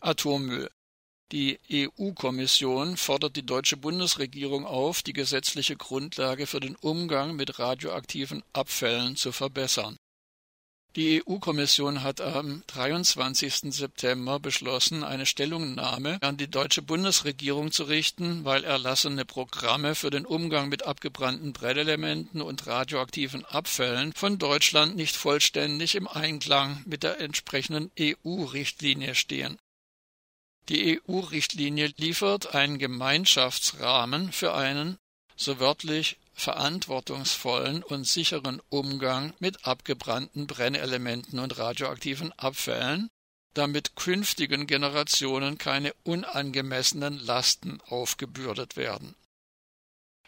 Atommüll. Die EU-Kommission fordert die deutsche Bundesregierung auf, die gesetzliche Grundlage für den Umgang mit radioaktiven Abfällen zu verbessern die EU-Kommission hat am 23. September beschlossen, eine Stellungnahme an die deutsche Bundesregierung zu richten, weil erlassene Programme für den Umgang mit abgebrannten Brennelementen und radioaktiven Abfällen von Deutschland nicht vollständig im Einklang mit der entsprechenden EU-Richtlinie stehen. Die EU-Richtlinie liefert einen Gemeinschaftsrahmen für einen, so wörtlich verantwortungsvollen und sicheren Umgang mit abgebrannten Brennelementen und radioaktiven Abfällen, damit künftigen Generationen keine unangemessenen Lasten aufgebürdet werden.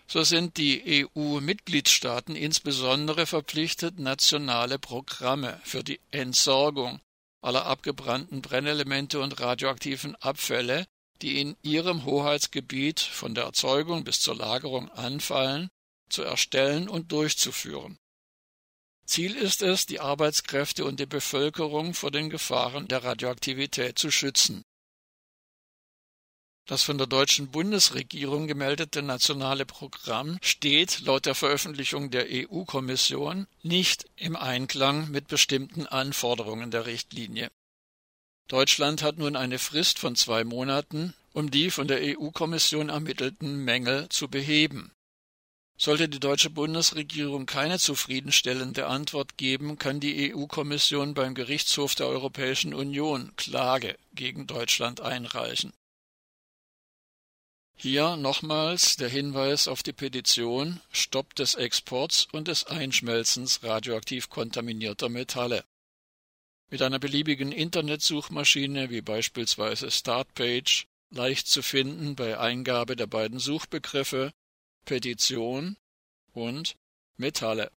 So sind die EU-Mitgliedstaaten insbesondere verpflichtet, nationale Programme für die Entsorgung aller abgebrannten Brennelemente und radioaktiven Abfälle, die in ihrem Hoheitsgebiet von der Erzeugung bis zur Lagerung anfallen, zu erstellen und durchzuführen. Ziel ist es, die Arbeitskräfte und die Bevölkerung vor den Gefahren der Radioaktivität zu schützen. Das von der deutschen Bundesregierung gemeldete nationale Programm steht laut der Veröffentlichung der EU-Kommission nicht im Einklang mit bestimmten Anforderungen der Richtlinie. Deutschland hat nun eine Frist von zwei Monaten, um die von der EU-Kommission ermittelten Mängel zu beheben. Sollte die deutsche Bundesregierung keine zufriedenstellende Antwort geben, kann die EU-Kommission beim Gerichtshof der Europäischen Union Klage gegen Deutschland einreichen. Hier nochmals der Hinweis auf die Petition Stopp des Exports und des Einschmelzens radioaktiv kontaminierter Metalle. Mit einer beliebigen Internetsuchmaschine wie beispielsweise Startpage leicht zu finden bei Eingabe der beiden Suchbegriffe Petition und Metalle